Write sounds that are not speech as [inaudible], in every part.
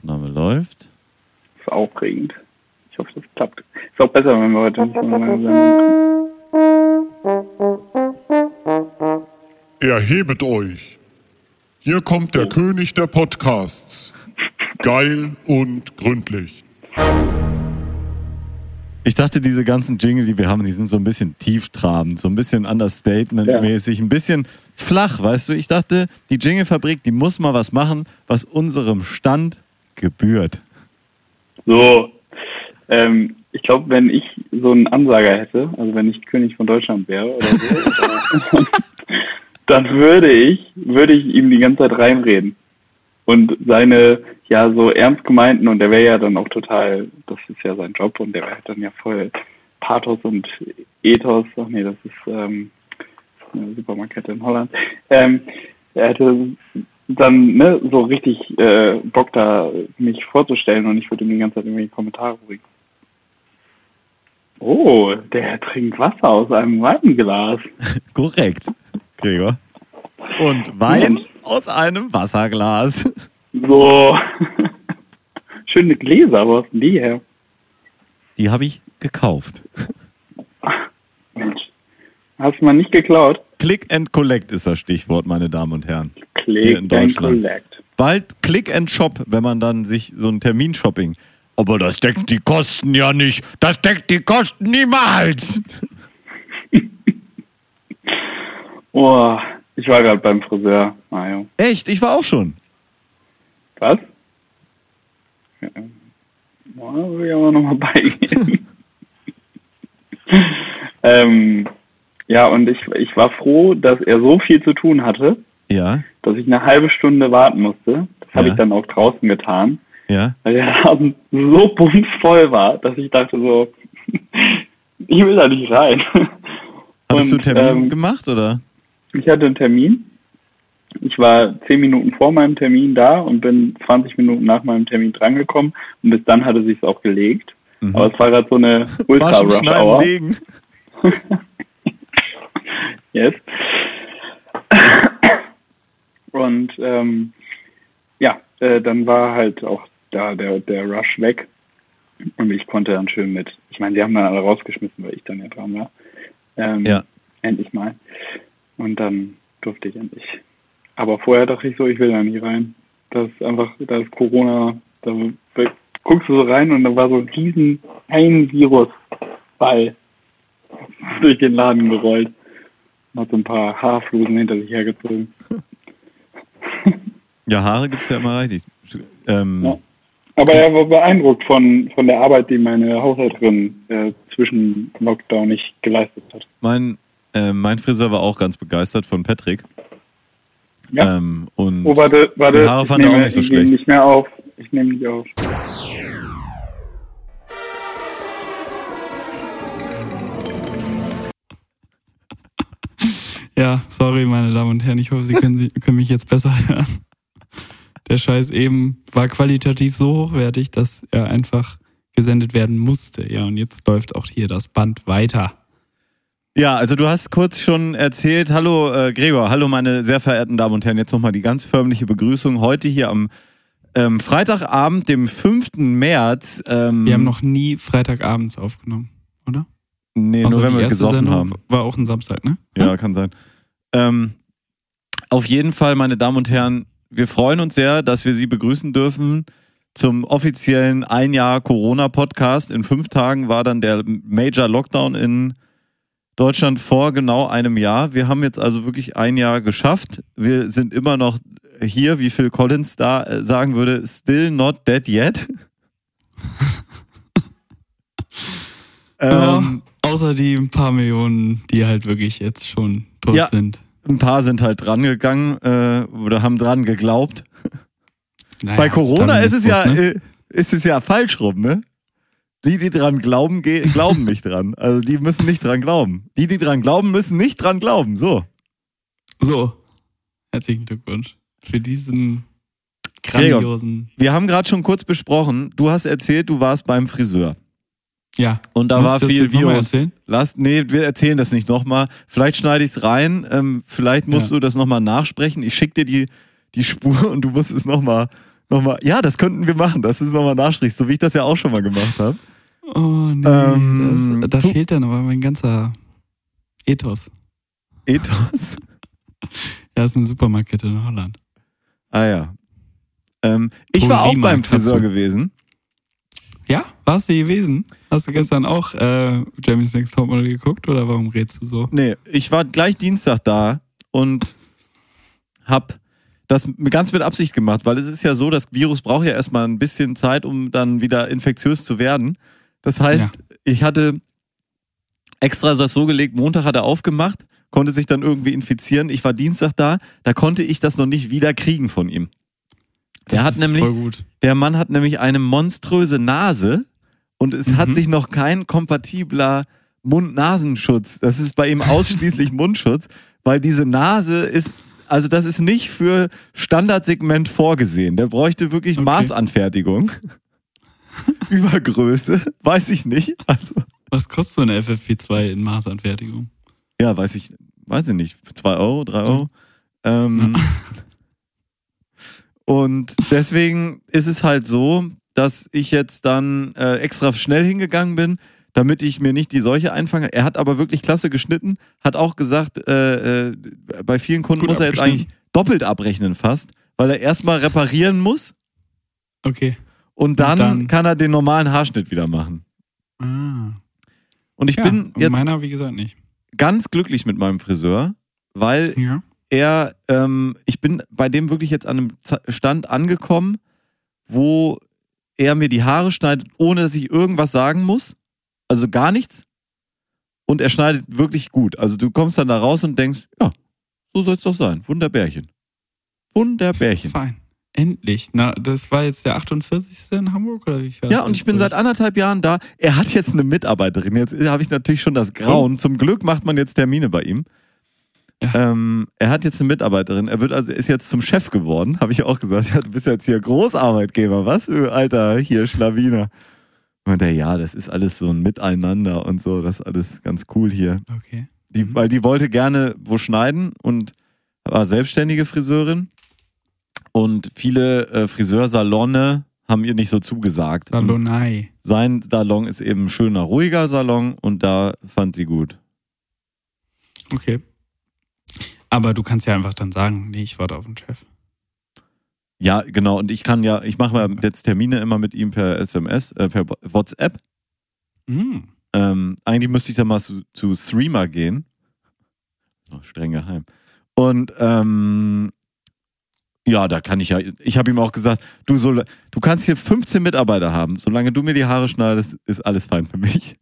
Aufnahme läuft. Das ist aufregend. Ich hoffe, das klappt. Ist auch besser, wenn wir heute nicht so Sendung Erhebet euch. Hier kommt der König der Podcasts. Geil und gründlich. Ich dachte, diese ganzen Jingle, die wir haben, die sind so ein bisschen tieftrabend, so ein bisschen Understatement-mäßig, ein bisschen flach, weißt du? Ich dachte, die Jingle-Fabrik, die muss mal was machen, was unserem Stand gebührt. So, ähm, ich glaube, wenn ich so einen Ansager hätte, also wenn ich König von Deutschland wäre oder so, [laughs] dann würde ich, würde ich ihm die ganze Zeit reinreden. Und seine, ja, so ernst gemeinten, und der wäre ja dann auch total, das ist ja sein Job, und der wäre dann ja voll Pathos und Ethos, ach nee, das ist ähm, eine Supermarktkette in Holland. Ähm, er hätte dann ne, so richtig äh, Bock da mich vorzustellen und ich würde ihm die ganze Zeit irgendwelche Kommentare bringen. Oh, der trinkt Wasser aus einem Weinglas. [laughs] Korrekt, Gregor. Und Wein aus einem Wasserglas. [laughs] So. [laughs] Schöne Gläser, wo hast denn die her? Die habe ich gekauft. Mensch. Hast du mal nicht geklaut? Click and Collect ist das Stichwort, meine Damen und Herren. Hier Click in and Deutschland. collect. Bald Click and Shop, wenn man dann sich so ein Terminshopping. Aber das deckt die Kosten ja nicht. Das deckt die Kosten niemals. [laughs] Oh, ich war gerade beim Friseur. Mario. Echt? Ich war auch schon. Was? Ja, ja, will ich aber nochmal beigehen. [laughs] [laughs] ähm, ja, und ich, ich war froh, dass er so viel zu tun hatte, Ja, dass ich eine halbe Stunde warten musste. Das habe Ja. ich dann auch draußen getan, ja. weil der [laughs] Laden so bumsvoll war, dass ich dachte so, [laughs] ich will da nicht rein. Hattest Und, du Termin ähm, gemacht oder? Ich hatte einen Termin. Ich war zehn Minuten vor meinem Termin da und bin 20 Minuten nach meinem Termin drangekommen und bis dann hatte sich auch gelegt. Aber es war gerade so eine ultra rush hour Yes. Und ähm, ja, äh, dann war halt auch da der, der Rush weg. Und ich konnte dann schön mit. Ich meine, sie haben dann alle rausgeschmissen, weil ich dann ja dran war. Ähm, Ja. Endlich mal. Und dann durfte ich endlich. Aber vorher dachte ich so, ich will da nicht rein. Das ist einfach, da ist Corona, da guckst du so rein und da war so ein riesen ein Virusball [laughs] durch den Laden gerollt. Hat so ein paar Haarflusen hinter sich hergezogen. [laughs] Ja, Haare gibt es ja immer reichlich. Ähm, Ja. Aber er war beeindruckt von, von der Arbeit, die meine Haushälterin äh, zwischen Lockdown nicht geleistet hat. mein, äh, mein Friseur war auch ganz begeistert von Patrick. Ja. Ähm, und Oh, warte, warte. Die Haare ich fand er auch nicht so ich schlecht. nehme nicht mehr auf. Ich nehme nicht auf. Ja, sorry, meine Damen und Herren. Ich hoffe, Sie können, Sie können mich jetzt besser hören. Der Scheiß eben war qualitativ so hochwertig, dass er einfach gesendet werden musste. Ja, und jetzt läuft auch hier das Band weiter. Ja, also du hast kurz schon erzählt, hallo äh, Gregor, hallo meine sehr verehrten Damen und Herren, jetzt nochmal die ganz förmliche Begrüßung heute hier am ähm, Freitagabend, dem 5. März. Ähm, Wir haben noch nie Freitagabends aufgenommen, oder? Nee, Außer nur wenn wir gesoffen Sendung haben. War auch ein Samstag, ne? Ja, kann sein. Ähm, auf jeden Fall, meine Damen und Herren, wir freuen uns sehr, dass wir Sie begrüßen dürfen zum offiziellen ein Jahr Corona-Podcast. In fünf Tagen war dann der Major Lockdown in Deutschland vor genau einem Jahr. Wir haben jetzt also wirklich ein Jahr geschafft. Wir sind immer noch hier, wie Phil Collins da äh, sagen würde, still not dead yet. [laughs] ähm, Außer die paar Millionen, die halt wirklich jetzt schon tot Ja. sind. ein paar sind halt dran gegangen äh, oder haben dran geglaubt. Naja, Bei Corona ist es ja, Stalinismus, äh, ne? ist es ja falsch rum, ne? Die, die dran glauben, glauben nicht dran. Also die müssen nicht dran glauben. Die, die dran glauben, müssen nicht dran glauben. So. So, herzlichen Glückwunsch für diesen Gregor. grandiosen. Wir haben gerade schon kurz besprochen, du hast erzählt, du warst beim Friseur. Ja, Und da war viel noch mal Virus. Lass, nee, wir erzählen das nicht nochmal. Vielleicht schneide ich es rein. Ähm, vielleicht musst Ja. du das nochmal nachsprechen. Ich schicke dir die, die Spur [laughs] und du musst es nochmal nochmal, ja, das könnten wir machen, dass du es nochmal nachschriebst, so wie ich das ja auch schon mal gemacht habe. Oh nee, Ähm, das, da fehlt dann aber mein ganzer Ethos. Ethos. [laughs] Ja, ist eine Supermarktkette in Holland. Ah ja. Ähm, ich war auch beim Friseur gewesen. Ja, warst du gewesen? Hast du gestern auch äh, Jamie's Next Topmodel geguckt oder warum redest du so? Nee, ich war gleich Dienstag da und hab das ganz mit Absicht gemacht, weil es ist ja so, das Virus braucht ja erstmal ein bisschen Zeit, um dann wieder infektiös zu werden. Das heißt, ich hatte extra das so gelegt, Montag hat er aufgemacht, konnte sich dann irgendwie infizieren. Ich war Dienstag da, da konnte ich das noch nicht wieder kriegen von ihm. Der Das hat nämlich, Voll gut. der Mann hat nämlich eine monströse Nase und es hat Mhm. sich noch kein kompatibler Mund-Nasenschutz. Das ist bei ihm [laughs] ausschließlich Mundschutz, weil diese Nase ist, also das ist nicht für Standardsegment vorgesehen. Der bräuchte wirklich Okay. Maßanfertigung. [laughs] Übergröße, weiß ich nicht. Also, Was kostet so eine FFP2 in Maßanfertigung? ja, weiß ich, weiß ich nicht. Zwei Euro, drei Euro. Ähm, [laughs] und deswegen ist es halt so, dass ich jetzt dann äh, extra schnell hingegangen bin, damit ich mir nicht die Seuche einfange. Er hat aber wirklich klasse geschnitten, hat auch gesagt, äh, äh, bei vielen Kunden Gut muss er jetzt eigentlich doppelt abrechnen fast, weil er erstmal reparieren muss Okay. und dann, dann- kann er den normalen Haarschnitt wieder machen. Ah. Und ich ja, bin und jetzt meiner, wie gesagt, nicht. ganz glücklich mit meinem Friseur, weil Ja. Er, ähm, ich bin bei dem wirklich jetzt an einem Stand angekommen, wo er mir die Haare schneidet, ohne dass ich irgendwas sagen muss. Also gar nichts. Und er schneidet wirklich gut. Also du kommst dann da raus und denkst, ja, so soll es doch sein. Wunderbärchen. Wunderbärchen. Fein. Endlich. Na, das war jetzt der 48. in Hamburg oder wie viel? Ja, und ich bin seit anderthalb Jahren da. Er hat jetzt eine Mitarbeiterin. Jetzt habe ich natürlich schon das Grauen. Zum Glück macht man jetzt Termine bei ihm. Ja. Ähm, er hat jetzt eine Mitarbeiterin. Er wird also ist jetzt zum Chef geworden. Habe ich auch gesagt. Ja, du bist jetzt hier Großarbeitgeber. Was, alter hier Schlawiner? Und er, ja, das ist alles so ein Miteinander und so. Das ist alles ganz cool hier. Okay. Die, Mhm. weil die wollte gerne wo schneiden und war selbstständige Friseurin. Und viele äh, Friseursalone haben ihr nicht so zugesagt. Und Salonei. sein Salon ist eben ein schöner, ruhiger Salon und da fand sie gut. Okay. Aber du kannst ja einfach dann sagen, nee, ich warte auf den Chef. Ja, genau. Und ich kann ja, ich mache mal jetzt Termine immer mit ihm per SMS, äh, per WhatsApp. Hm. Ähm, eigentlich müsste ich da mal zu, zu Streamer gehen. Oh, streng geheim. Und ähm, ja, da kann ich ja, ich habe ihm auch gesagt, du, so, du kannst hier 15 Mitarbeiter haben. Solange du mir die Haare schneidest, ist alles fein für mich.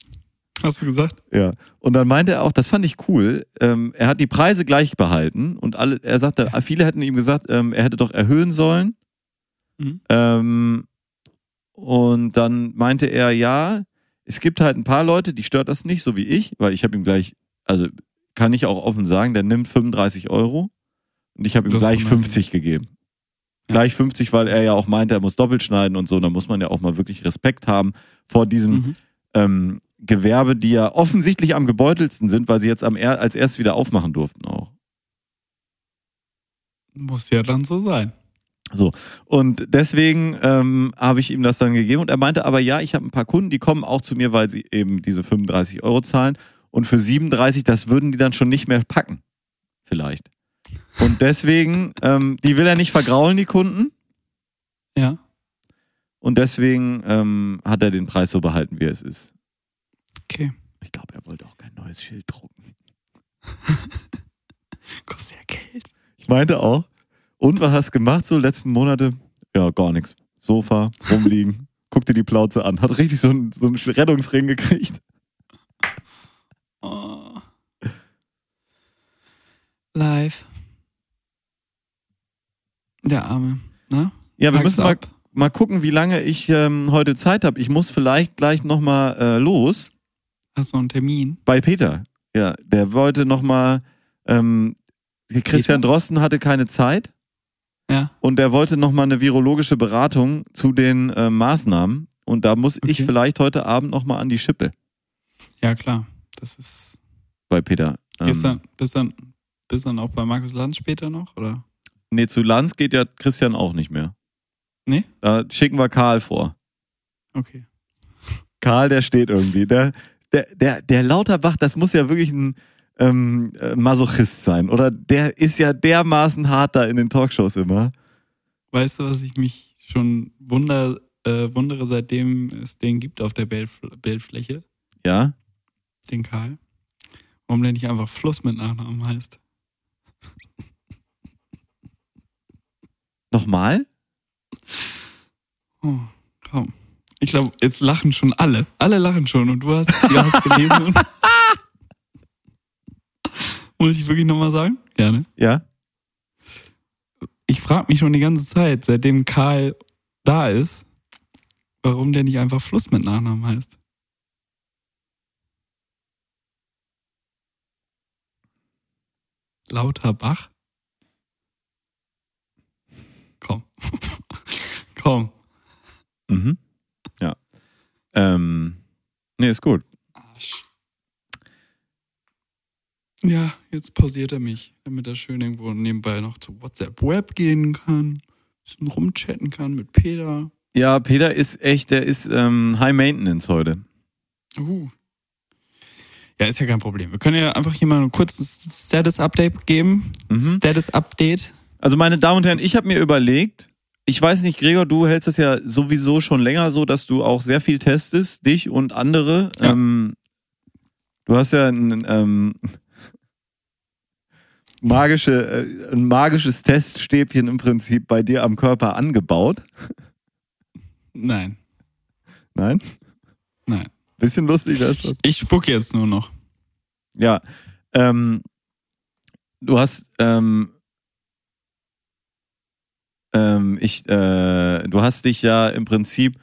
Hast du gesagt? Ja. Und dann meinte er auch, das fand ich cool. Ähm, er hat die Preise gleich behalten und alle, er sagte, viele hätten ihm gesagt, ähm, er hätte doch erhöhen sollen. Mhm. Ähm, und dann meinte er, ja, es gibt halt ein paar Leute, die stört das nicht, so wie ich, weil ich habe ihm gleich, also kann ich auch offen sagen, der nimmt 35 Euro und ich habe ihm Das gleich immerhin. 50 gegeben. Ja. Gleich 50, weil er ja auch meinte, er muss doppelt schneiden und so. Da muss man ja auch mal wirklich Respekt haben vor diesem Mhm. ähm, Gewerbe, die ja offensichtlich am gebeutelsten sind, weil sie jetzt am er als erst wieder aufmachen durften auch. Muss ja dann so sein. Und deswegen ähm, habe ich ihm das dann gegeben und er meinte aber, ja, ich habe ein paar Kunden, die kommen auch zu mir, weil sie eben diese 35 Euro zahlen und für 37, das würden die dann schon nicht mehr packen. Vielleicht. Und deswegen, ähm, die will er nicht vergraulen, die Kunden. Ja. Und deswegen ähm, hat er den Preis so behalten, wie er es ist. Okay. Ich glaube, er wollte auch kein neues Schild drucken. [laughs] Kostet ja Geld. Ich meinte auch. Und was hast du gemacht so letzten Monate? Ja, gar nichts. Sofa, rumliegen, [laughs] guck dir die Plauze an. Hat richtig so einen, so einen Rettungsring gekriegt. Oh. Live. Der Arme. Na? Ja, wir müssen mal, mal gucken, wie lange ich ähm, heute Zeit habe. Ich muss vielleicht gleich nochmal äh, los Hast du einen Termin? bei Peter. Ja, der wollte nochmal, ähm, Christian Drosten hatte keine Zeit Ja. und der wollte nochmal eine virologische Beratung zu den äh, Maßnahmen. Und da muss ich Okay. vielleicht heute Abend nochmal an die Schippe Ja, klar. Das ist. bei Peter. Ähm, Gehst dann, bist dann, bist dann auch bei Markus Lanz später noch? Oder? Nee, zu Lanz geht ja Christian auch nicht mehr. Nee? Da schicken wir Karl vor. Okay. Karl, der steht irgendwie. Der, der, der, der Lauterbach, das muss ja wirklich ein ähm, äh, Masochist sein. Oder der ist ja dermaßen hart da in den Talkshows immer. Weißt du, was ich mich schon wunder, äh, wundere, seitdem es den gibt auf der Bildfl Bildfläche? Ja. Den Karl. Warum der nicht einfach Fluss mit Nachnamen heißt? Nochmal? Oh. Ich glaube, jetzt lachen schon alle. Alle lachen schon und du hast, du hast gelesen. und [laughs] Muss ich wirklich nochmal sagen? Ja, ne? Ja. Ich frage mich schon die ganze Zeit, seitdem Karl da ist, warum der nicht einfach Fluss mit Nachnamen heißt. Lauterbach? Komm. [laughs] Komm. Mhm. Ähm, nee, ist gut. Arsch. Ja, jetzt pausiert er mich, damit er schön irgendwo nebenbei noch zu WhatsApp Web gehen kann, bisschen rumchatten kann mit Peter. Ja, Peter ist echt, der ist ähm, High Maintenance heute. Uh. Ja, ist ja kein Problem. Wir können ja einfach hier mal ein kurzes Status-Update geben. Mhm. Status-Update. Also meine Damen und Herren, ich habe mir überlegt, ich weiß nicht, Gregor, du hältst es ja sowieso schon länger so, dass du auch sehr viel testest, dich und andere. Ja. Ähm, du hast ja ein, ähm, magische, äh, ein magisches Teststäbchen im Prinzip bei dir am Körper angebaut. Nein, Nein? nein. Bisschen lustig das schon. Ich spuck jetzt nur noch. Ja. Ähm, du hast, ähm, ähm, ich, äh, du hast dich ja im Prinzip,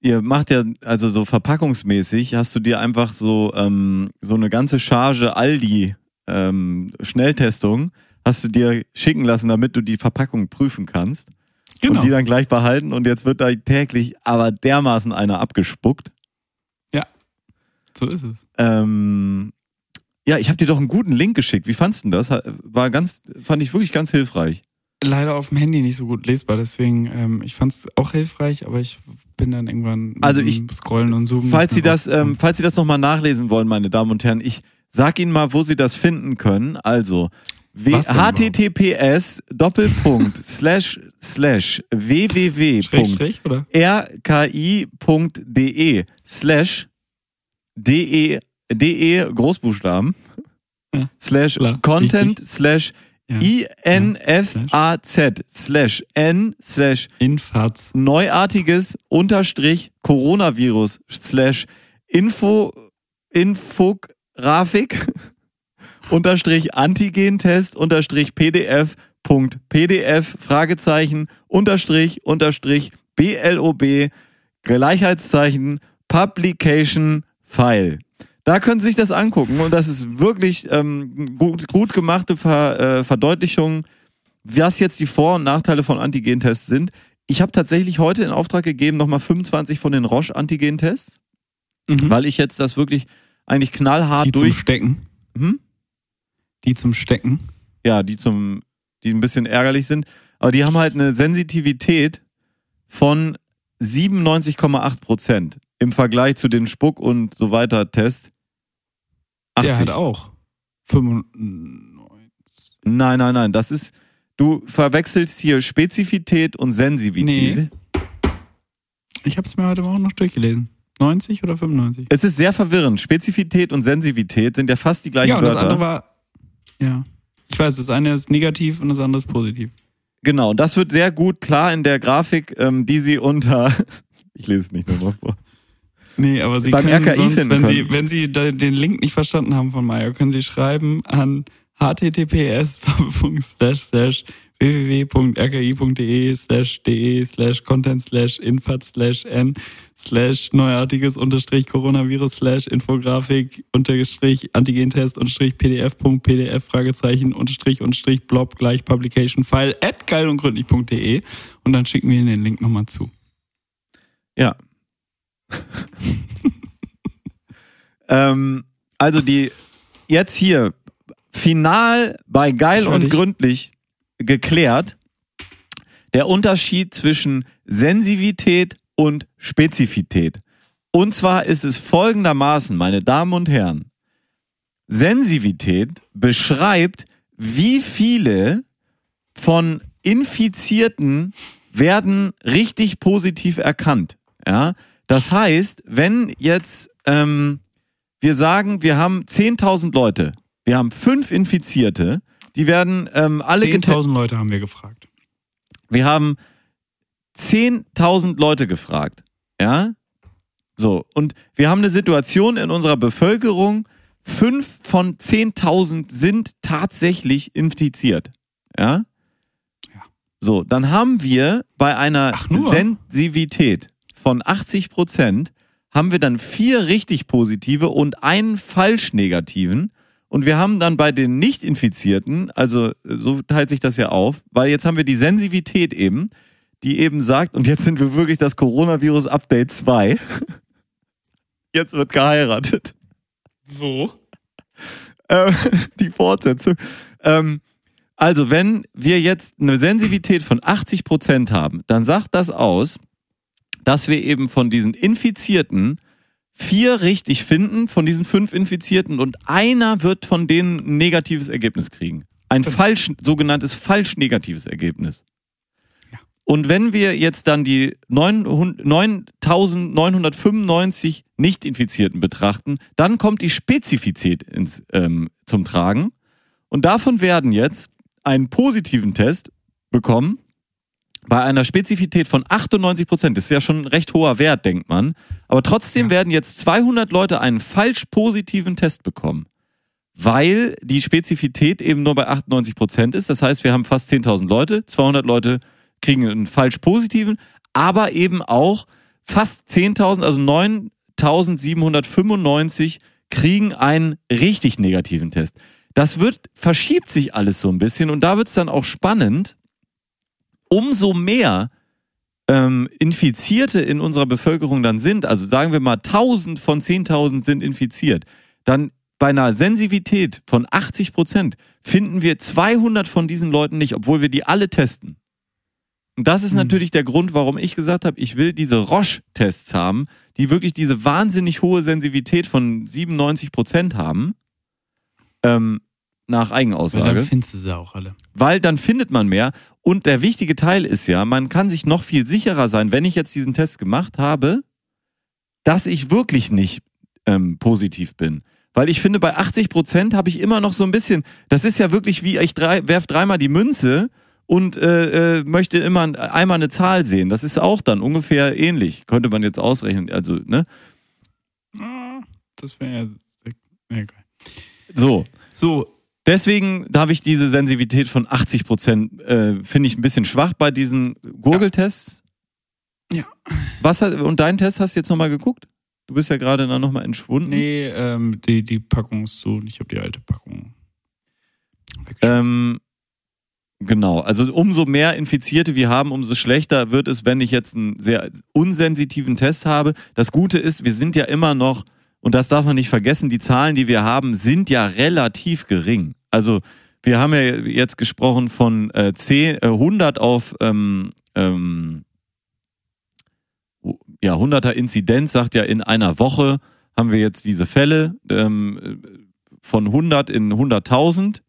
ihr macht ja, also so verpackungsmäßig, hast du dir einfach so, ähm, so eine ganze Charge Aldi ähm, Schnelltestung, hast du dir schicken lassen, damit du die Verpackung prüfen kannst. Genau. Und die dann gleich behalten und jetzt wird da täglich aber dermaßen einer abgespuckt. So ist es. Ähm, ja, ich habe dir doch einen guten Link geschickt. Wie fandst du denn das? War ganz, fand ich wirklich ganz hilfreich. Leider auf dem Handy nicht so gut lesbar, deswegen, ähm, ich fand es auch hilfreich, aber ich bin dann irgendwann Also ich- Scrollen und Zoomen. Falls Sie das, ähm, falls Sie das nochmal nachlesen wollen, meine Damen und Herren, ich sag Ihnen mal, wo Sie das finden können. Also https Doppelpunkt [laughs] slash slash www. Schrägstrich, oder? rki.de slash de de Großbuchstaben slash content slash Ja. infaz slash n slash Infaz. neuartiges unterstrich Coronavirus slash Info Infografik [laughs] unterstrich Antigentest unterstrich PDF Punkt PDF Fragezeichen unterstrich unterstrich BLOB Gleichheitszeichen Publication File. Da können Sie sich das angucken und das ist wirklich ähm, gut, gut gemachte Ver, äh, Verdeutlichung, was jetzt die Vor- und Nachteile von Antigentests sind. Ich habe tatsächlich heute in Auftrag gegeben, nochmal 25 von den Roche-Antigen-Tests, Mhm. weil ich jetzt das wirklich eigentlich knallhart Die zum durch. Stecken. Hm? Die zum Stecken. Ja, die zum, die ein bisschen ärgerlich sind. Aber die haben halt eine Sensitivität von 97,8 Prozent im Vergleich zu den Spuck- und so weiter Tests. Der 80. hat auch 95. Nein, nein, nein. Das ist, du verwechselst hier Spezifität und Sensitivität. Nee. Ich habe es mir heute Morgen noch durchgelesen. 90 oder 95? Es ist sehr verwirrend. Spezifität und Sensitivität sind ja fast die gleichen Ja, und das Wörter. andere war. Ja. Ich weiß, das eine ist negativ und das andere ist positiv. Genau, und das wird sehr gut klar in der Grafik, ähm, die Sie unter. [laughs] Ich lese es nicht nochmal vor. Nee, aber Sie Beim können RKI sonst, wenn können. Sie, wenn Sie da den Link nicht verstanden haben von Maya, können Sie schreiben an https www.rki.de slash de slash content slash infat slash n slash neuartiges unterstrich coronavirus slash infografik unterstrich antigentest unterstrich pdf.pdf Fragezeichen unterstrich unterstrich blob gleich publication file at geil und gründlich.de und dann schicken wir Ihnen den Link nochmal zu. Ja. [laughs] ähm, also die jetzt hier final bei geil und gründlich geklärt. Der Unterschied zwischen Sensivität und Spezifität. Und zwar ist es folgendermaßen, meine Damen und Herren. Sensivität beschreibt, wie viele von Infizierten werden richtig positiv erkannt. Ja, das heißt, wenn jetzt ähm, wir sagen, wir haben 10.000 Leute, wir haben fünf Infizierte, die werden ähm, alle getestet. 10.000 Leute haben wir gefragt. Wir haben 10.000 Leute gefragt. Ja? So. Und wir haben eine Situation in unserer Bevölkerung, fünf von 10.000 sind tatsächlich infiziert. Ja? Ja. So, dann haben wir bei einer? Sensivität von 80 Prozent haben wir dann vier richtig positive und einen falsch negativen. Und wir haben dann bei den Nicht-Infizierten, also so teilt sich das ja auf, weil jetzt haben wir die Sensivität eben, die eben sagt, und jetzt sind wir wirklich das Coronavirus Update 2. [laughs] Jetzt wird geheiratet. So. Ähm, [laughs] die Fortsetzung. Ähm, also, wenn wir jetzt eine Sensivität von 80 Prozent haben, dann sagt das aus, dass wir eben von diesen Infizierten vier richtig finden, von diesen fünf Infizierten, und einer wird von denen ein negatives Ergebnis kriegen. Ein falsch, sogenanntes falsch negatives Ergebnis. Und wenn wir jetzt dann die 900 9995 Nicht-Infizierten betrachten, dann kommt die Spezifität ins, ähm, zum Tragen. Und davon werden jetzt einen positiven Test bekommen bei einer Spezifität von 98 Prozent. Das ist ja schon ein recht hoher Wert, denkt man. Aber trotzdem werden jetzt 200 Leute einen falsch positiven Test bekommen. Weil die Spezifität eben nur bei 98 Prozent ist. Das heißt, wir haben fast 10.000 Leute, 200 Leute kriegen einen falsch positiven, aber eben auch fast 10.000, also 9.795 kriegen einen richtig negativen Test. Das wird, verschiebt sich alles so ein bisschen und da wird es dann auch spannend, umso mehr ähm, Infizierte in unserer Bevölkerung dann sind, also sagen wir mal 1000 von 10.000 sind infiziert, dann bei einer Sensivität von 80 Prozent finden wir 200 von diesen Leuten nicht, obwohl wir die alle testen. Und das ist Mhm. natürlich der Grund, warum ich gesagt habe, ich will diese Roche-Tests haben, die wirklich diese wahnsinnig hohe Sensitivität von 97 Prozent haben, ähm, nach Weil Eigenaussage dann findest du sie auch alle. weil dann findet man mehr. Und der wichtige Teil ist ja, man kann sich noch viel sicherer sein, wenn ich jetzt diesen Test gemacht habe, dass ich wirklich nicht ähm, positiv bin. Weil ich finde, bei 80 Prozent habe ich immer noch so ein bisschen, das ist ja wirklich wie, ich drei, werf dreimal die Münze und äh, äh, möchte immer einmal eine Zahl sehen. Das ist auch dann ungefähr ähnlich. Könnte man jetzt ausrechnen. Also, ne? Ah, Das wäre ja. egal. So. So, Deswegen habe ich diese Sensitivität von 80 Prozent, äh, finde ich ein bisschen schwach bei diesen Gurgeltests. Ja. Was hat, und deinen Test hast du jetzt nochmal geguckt? Du bist ja gerade dann nochmal entschwunden. nee, ähm, die, die Packung ist zu. Ich habe die alte Packung. Ähm, genau, also umso mehr Infizierte wir haben, umso schlechter wird es, wenn ich jetzt einen sehr unsensitiven Test habe. Das Gute ist, wir sind ja immer noch, und das darf man nicht vergessen, die Zahlen, die wir haben, sind ja relativ gering. Also wir haben ja jetzt gesprochen von äh, 10, äh, 100 auf ähm, ähm, ja, 100er Inzidenz, sagt ja in einer Woche haben wir jetzt diese Fälle ähm, von 100 in 100.000.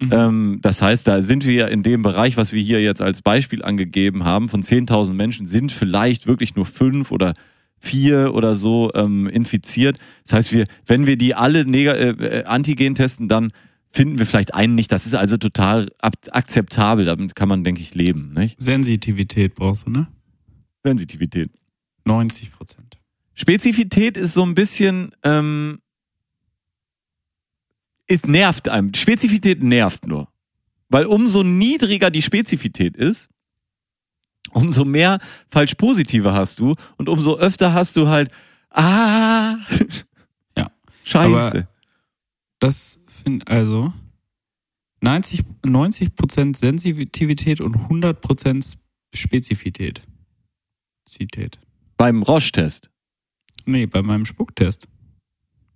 Mhm. Ähm, das heißt, da sind wir ja in dem Bereich, was wir hier jetzt als Beispiel angegeben haben, von 10.000 Menschen sind vielleicht wirklich nur fünf oder vier oder so ähm, infiziert. Das heißt, wir, wenn wir die alle neg- äh, Antigen testen, dann finden wir vielleicht einen nicht. Das ist also total ab- akzeptabel. Damit kann man, denke ich, leben. Nicht? Sensitivität brauchst du, ne? Sensitivität. 90 Prozent. Spezifität ist so ein bisschen, ähm, es nervt einem. Spezifität nervt nur. Weil umso niedriger die Spezifität ist, umso mehr falsch positive hast du und umso öfter hast du halt, ah, Ja. [laughs] scheiße. Aber- Das finde also 90, 90 Prozent Sensitivität und 100 Prozent Spezifität. Zität. Beim Roche-Test. Nee, bei meinem Spucktest.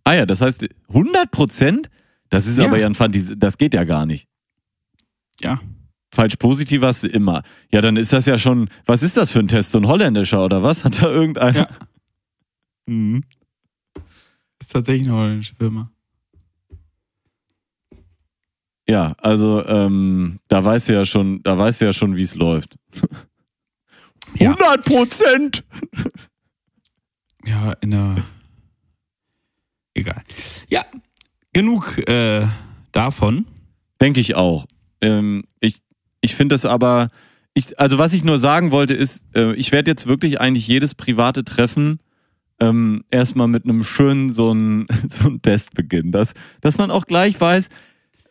Ah ja, das heißt 100 Prozent? Das ist Ja. aber ja ein Fantasie, das geht ja gar nicht. Ja. falsch positiv hast du immer. Ja, dann ist das ja schon, was ist das für ein Test? So ein holländischer oder was? Hat da irgendeiner? Ja. [laughs] Mhm. Ist tatsächlich eine holländische Firma. Ja, also ähm, da weißt du ja schon, da weißt du ja schon, wie es läuft. [laughs] Ja. 100 Prozent! Ja, in der. Egal. Ja, genug äh, davon. Denke ich auch. Ähm, ich ich finde es aber, ich, also was ich nur sagen wollte ist, äh, ich werde jetzt wirklich eigentlich jedes private Treffen ähm, erstmal mit einem schönen so einen [laughs] so Test beginnen, dass, dass man auch gleich weiß,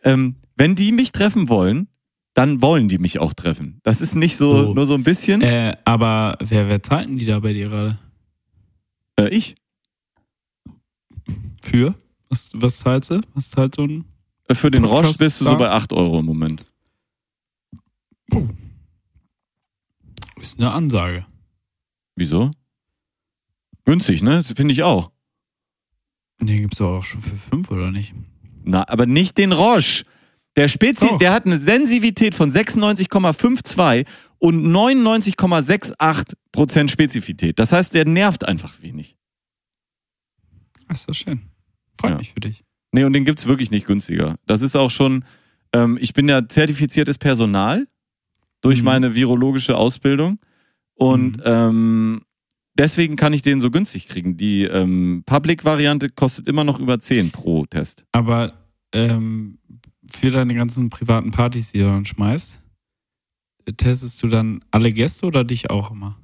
ähm, wenn die mich treffen wollen, dann wollen die mich auch treffen. Das ist nicht so Oh. nur so ein bisschen. Äh, aber wer, wer zahlt denn die da bei dir gerade? Äh, ich. Für? Was, was zahlst du? Was zahlt so ein. Äh, Für den Podcast Roche bist du so bei 8 Euro im Moment. Ist eine Ansage. Wieso? Günstig, ne? Das finde ich auch. Den gibt's doch auch schon für fünf, oder nicht? Na, aber nicht den Roche. Der Spezi, Doch. der hat eine Sensivität von 96,52 und 99,68% Spezifität. Das heißt, der nervt einfach wenig. Ach, ist das schön. Freut Ja. mich für dich. Nee, und den gibt's wirklich nicht günstiger. Das ist auch schon, ähm, ich bin ja zertifiziertes Personal durch Mhm. meine virologische Ausbildung und Mhm. ähm, deswegen kann ich den so günstig kriegen. Die ähm, Public-Variante kostet immer noch über 10 pro Test. Aber ähm, für deine ganzen privaten Partys, die du dann schmeißt, testest du dann alle Gäste oder dich auch immer?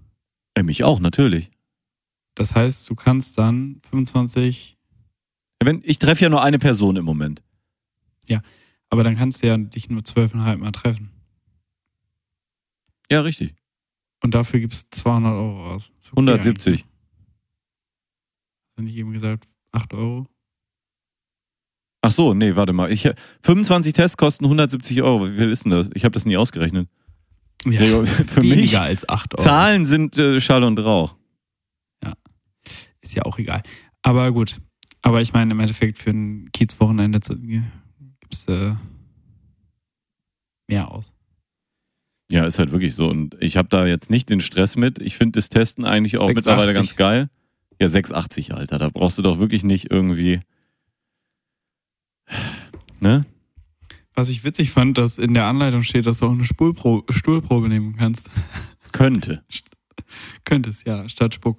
Äh, mich auch, natürlich. Das heißt, du kannst dann 25, Wenn, ich treffe ja nur eine Person im Moment. aber dann kannst du ja dich nur zwölfeinhalb Mal treffen. Ja, richtig. Und dafür gibst du 200 Euro aus. Okay 170. eigentlich. Hast du nicht eben gesagt 8 Euro? Ach so, nee, warte mal. Ich, 25 Tests kosten 170 Euro. Wie viel ist denn das? Ich habe das nie ausgerechnet. Gregor, Für weniger mich, als 8 Euro. Zahlen sind äh, Schall und Rauch. Ist ja auch egal. Aber gut. Aber ich meine, im Endeffekt für ein Kiez-Wochenende gibst du äh, mehr aus. Ja, ist halt wirklich so. Und ich habe da jetzt nicht den Stress mit. Ich finde das Testen eigentlich auch 6,80. mittlerweile ganz geil. Ja, 6,80, Alter. Da brauchst du doch wirklich nicht irgendwie. Ne? Was ich witzig fand, dass in der Anleitung steht, dass du auch eine Stuhlpro Stuhlprobe nehmen kannst. Könnte. [laughs] Könntest, ja, statt Spuck.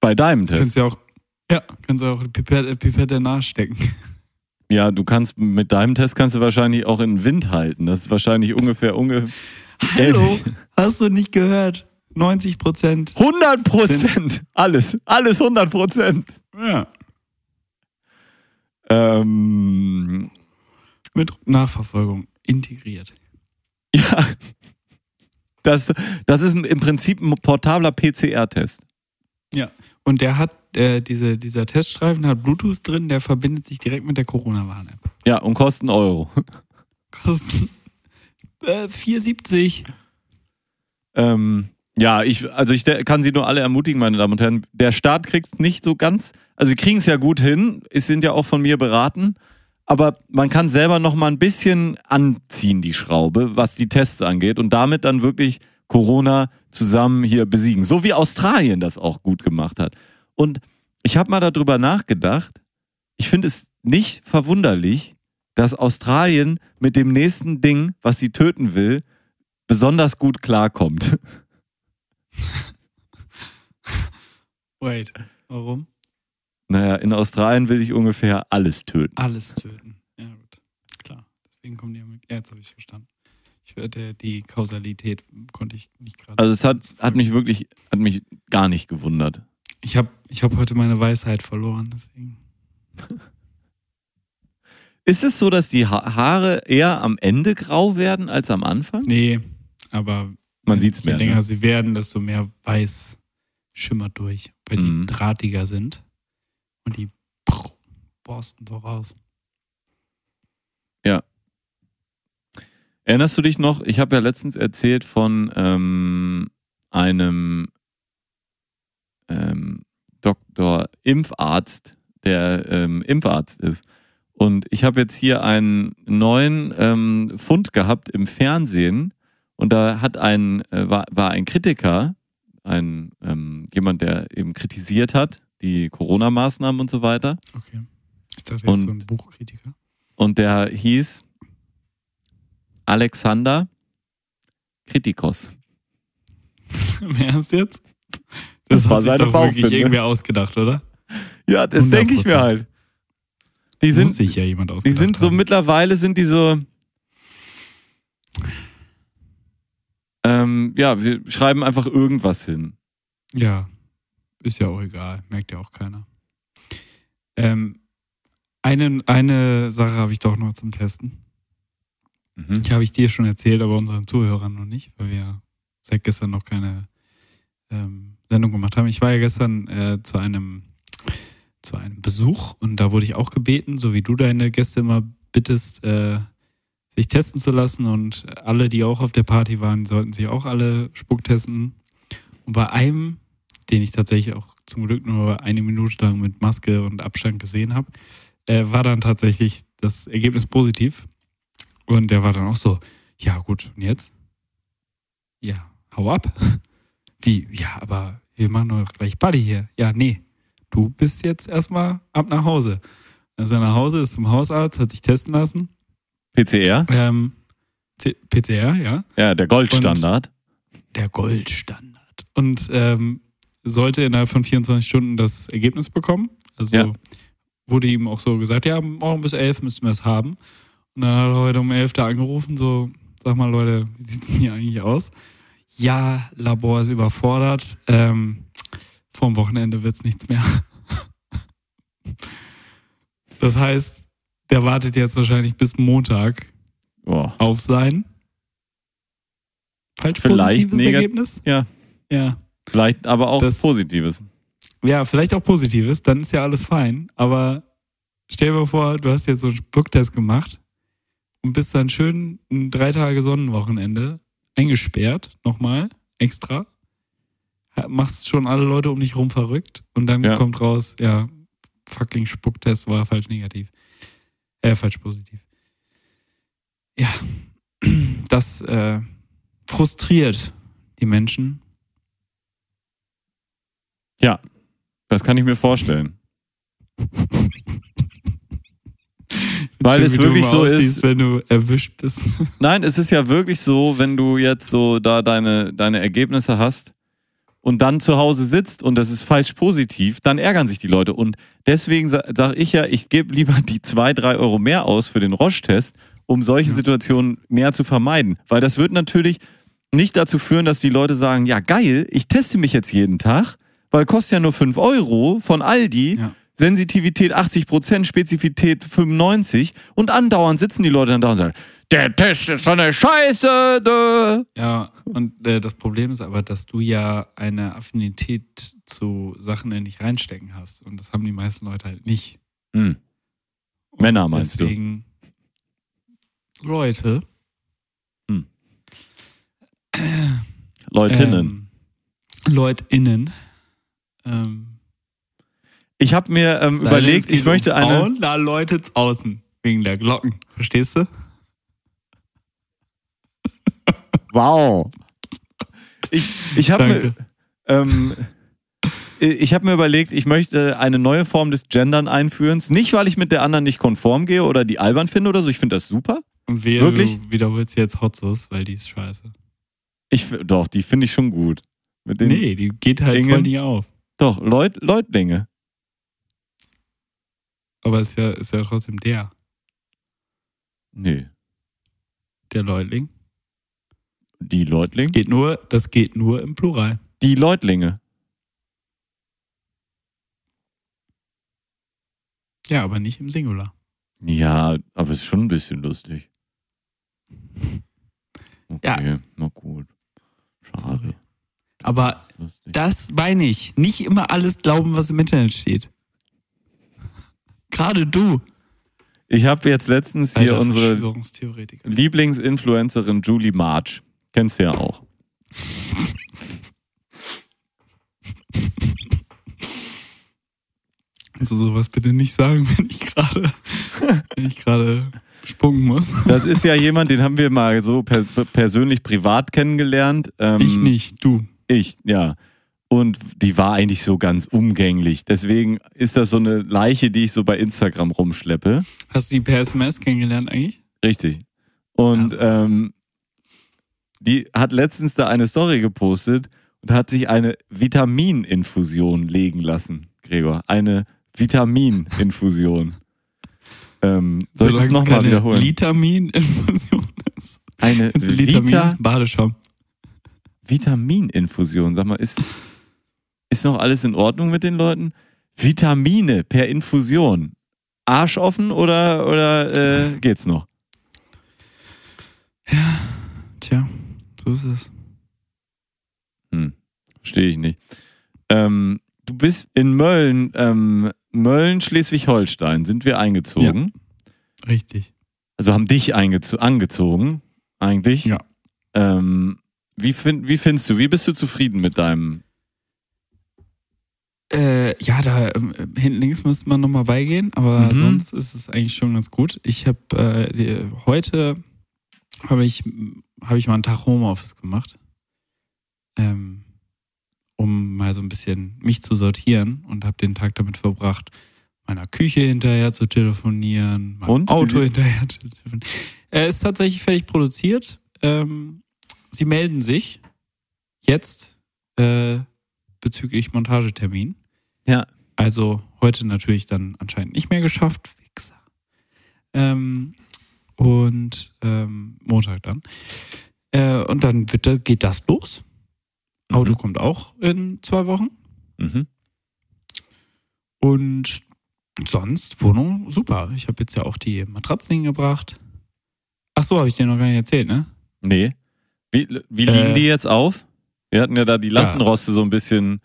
Bei deinem Kannst Test. ja auch, ja, kannst du auch die Pipette, Pipette nachstecken. Ja, du kannst mit deinem Test kannst du wahrscheinlich auch in den Wind halten. Das ist wahrscheinlich ungefähr unge Hallo, hast du nicht gehört? 90 Prozent. 100 Prozent. Alles. Alles 100 Prozent. Ja. Ähm, Mit Nachverfolgung integriert. [laughs] ja. Das, das ist im Prinzip ein portabler PCR-Test. Ja. Und der hat, äh, diese, dieser Teststreifen hat Bluetooth drin, der verbindet sich direkt mit der Corona-Warn-App. Ja, und kostet einen Euro. [laughs] Kosten äh, 4,70. Ähm, ja, ich, also ich kann Sie nur alle ermutigen, meine Damen und Herren. Der Staat kriegt nicht so ganz, also Sie kriegen es ja gut hin, es sind ja auch von mir beraten, aber man kann selber noch mal ein bisschen anziehen, die Schraube, was die Tests angeht und damit dann wirklich Corona zusammen hier besiegen. So wie Australien das auch gut gemacht hat. Und ich habe mal darüber nachgedacht, ich finde es nicht verwunderlich, dass Australien mit dem nächsten Ding, was sie töten will, besonders gut klarkommt. Wait, warum? Naja, in Australien will ich ungefähr alles töten. Alles töten. Ja, gut. Klar. Deswegen kommen die ja mit. Ja, jetzt habe ich es verstanden. Ich, der, die Kausalität konnte ich nicht gerade. Also es hat, hat mich wirklich, hat mich gar nicht gewundert. Ich habe ich hab heute meine Weisheit verloren, deswegen. [laughs] Ist es so, dass die ha Haare eher am Ende grau werden als am Anfang? Nee, aber Man sieht's je mehr. länger Ne? sie werden, desto mehr weiß schimmert durch, weil die Mhm. drahtiger sind und die borsten so raus. Erinnerst du dich noch? Ich habe ja letztens erzählt von ähm, einem ähm, Doktor Impfarzt, der ähm, Impfarzt ist. Und ich habe jetzt hier einen neuen ähm, Fund gehabt im Fernsehen. Und da hat ein, äh, war, war ein Kritiker, ein ähm, jemand, der eben kritisiert hat, die Corona-Maßnahmen und so weiter. Okay. Ich dachte Und- jetzt so ein Buchkritiker. Und der hieß Alexander Kritikos. [laughs] Im Ernst jetzt? Das Das, war hat sich seine doch wirklich Bauchbinde. irgendwer ausgedacht, oder? Ja, das denke ich mir 100%. halt. Die Muss sind, sich ja jemand die ausgedacht sind so haben. mittlerweile sind die so. Ähm, ja, wir schreiben einfach irgendwas hin. Ja, ist ja auch egal, merkt ja auch keiner. Ähm, eine, eine Sache habe ich doch noch zum Testen. Mhm. Die habe ich dir schon erzählt, aber unseren Zuhörern noch nicht, weil wir seit gestern noch keine ähm, Sendung gemacht haben. Ich war ja gestern äh, zu einem zu einem Besuch und da wurde ich auch gebeten, so wie du deine Gäste immer bittest, äh, sich testen zu lassen und alle, die auch auf der Party waren, sollten sich auch alle spucktesten. Und bei einem, den ich tatsächlich auch zum Glück nur eine Minute lang mit Maske und Abstand gesehen habe, äh, war dann tatsächlich das Ergebnis positiv. Und der war dann auch so, ja gut, und jetzt? Ja, hau ab. [laughs] Wie? Ja, aber wir machen doch gleich Party hier. Ja, nee, du bist jetzt erstmal ab nach Hause. Also nach Hause ist zum Hausarzt, hat sich testen lassen. PCR? Ähm, PCR, ja. Ja, der Goldstandard. Der Goldstandard. Und ähm, sollte innerhalb von 24 Stunden das Ergebnis bekommen. Also Ja. wurde ihm auch so gesagt, ja, morgen bis 11 müssen wir es haben. Und dann hat er heute um 11 da angerufen, so, sag mal Leute, wie sieht's denn hier eigentlich aus? Ja, Labor ist überfordert. Ähm, vorm Wochenende wird's nichts mehr. [laughs] Das heißt, der wartet jetzt wahrscheinlich bis Montag Boah. auf sein falsch Vielleicht positives Ergebnis. Ja. Ja. Vielleicht aber auch Das- Positives. Ja, vielleicht auch positives, dann ist ja alles fein. Aber stell dir mal vor, du hast jetzt so einen Spucktest gemacht und bist dann schön ein drei Tage Sonnenwochenende eingesperrt, nochmal, extra. Machst schon alle Leute um dich rum verrückt und dann Ja. kommt raus, ja, fucking Spucktest war falsch negativ. Äh, falsch positiv. Ja, [clears throat] das äh, frustriert die Menschen. Das kann ich mir vorstellen. [laughs] Weil Schön, es wirklich so ist- wenn du erwischt bist. [laughs] Nein, es ist ja wirklich so, wenn du jetzt so da deine, deine Ergebnisse hast und dann zu Hause sitzt und das ist falsch positiv, dann ärgern sich die Leute. Und deswegen sa sage ich ja, ich gebe lieber die zwei, drei Euro mehr aus für den Roche-Test, um solche Situationen mehr zu vermeiden. Weil das wird natürlich nicht dazu führen, dass die Leute sagen, ja geil, ich teste mich jetzt jeden Tag, weil kostet ja nur 5 Euro von Aldi. Ja. Sensitivität 80%, Spezifität 95% und andauernd sitzen die Leute dann da und sagen, der Test ist so eine Scheiße. Dö. Ja, und äh, das Problem ist aber, dass du ja eine Affinität zu Sachen in dich reinstecken hast. Und das haben die meisten Leute halt nicht. Hm. Männer meinst du? deswegen, Leute. Leutinnen. Ähm, LeutInnen. Ähm, ich habe mir ähm, überlegt, ich möchte um eine. Frauen, da läutet's außen. Wegen der Glocken. Verstehst du? Wow. Ich, ich habe mir, ähm, ich habe mir überlegt, ich möchte eine neue Form des Gendern einführen. Nicht, weil ich mit der anderen nicht konform gehe oder die albern finde oder so. Ich finde das super. Und wehe, Wirklich? du wiederholst jetzt Hot Sauce, weil die ist scheiße. Ich, doch, die finde ich schon gut. Mit den, Nee, die geht halt Ingen? voll nicht auf. Doch, Leut, Leutlinge. Aber ist ja, ist ja trotzdem der. Nee. Der Leutling. Die Das Leutling? geht nur, das geht nur im Plural. Die Leutlinge. Ja, aber nicht im Singular. Ja, aber es ist schon ein bisschen lustig. [laughs] Okay, Ja. na gut. Schade. Aber Lustig. das meine ich. Nicht immer alles glauben, was im Internet steht. Gerade du. Ich habe jetzt letztens hier Alter unsere. Lieblingsinfluencerin Julie March. Kennst du ja auch. [laughs] Also sowas bitte nicht sagen, [laughs] wenn ich gerade wenn ich gerade spucken muss. Das ist ja jemand, den haben wir mal so per persönlich privat kennengelernt. Ähm, ich nicht, du. Ich, ja. Und die war eigentlich so ganz umgänglich. Deswegen ist das so eine Leiche, die ich so bei Instagram rumschleppe. Hast du die per SMS kennengelernt eigentlich? Richtig. Und ähm, die hat letztens da eine Story gepostet und hat sich eine Vitamininfusion legen lassen, Gregor. Eine Vitamininfusion. [laughs] ähm, soll ich das Solange nochmal wiederholen? Litamin-Infusion ist. eine du Litamin Vita Badeschaum. Vitamininfusion. Sag mal, ist, ist noch alles in Ordnung mit den Leuten? Vitamine per Infusion. Arsch offen oder, oder äh, geht's noch? Tja, so ist es. Hm, verstehe ich nicht. Ähm, du bist in Mölln, ähm, Mölln, Schleswig-Holstein, sind wir eingezogen. Richtig. Also haben dich angezogen, eigentlich. Ja. Ähm, wie, find, wie findest du, wie bist du zufrieden mit deinem Äh, ja, da ähm, hinten links müsste man nochmal beigehen, aber Mhm. sonst ist es eigentlich schon ganz gut. Ich habe äh, die- heute habe ich habe ich mal einen Tag Homeoffice gemacht, ähm, um mal so ein bisschen mich zu sortieren und habe den Tag damit verbracht, meiner Küche hinterher zu telefonieren, meinem Und? Auto hinterher zu telefonieren. Er ist tatsächlich fertig produziert. Ähm, sie melden sich jetzt äh, bezüglich Montagetermin. Ja. Also heute natürlich dann anscheinend nicht mehr geschafft. Wichser. Ähm, und ähm, Montag dann. Äh, und dann wird, da- geht das los. Mhm. Auto kommt auch in zwei Wochen. Mhm. Und sonst Wohnung super. Ich habe jetzt ja auch die Matratzen hingebracht. Ach so, habe ich dir noch gar nicht erzählt, ne? Nee. Wie, wie liegen Äh, die jetzt auf? Wir hatten ja da die Lattenroste so ein bisschen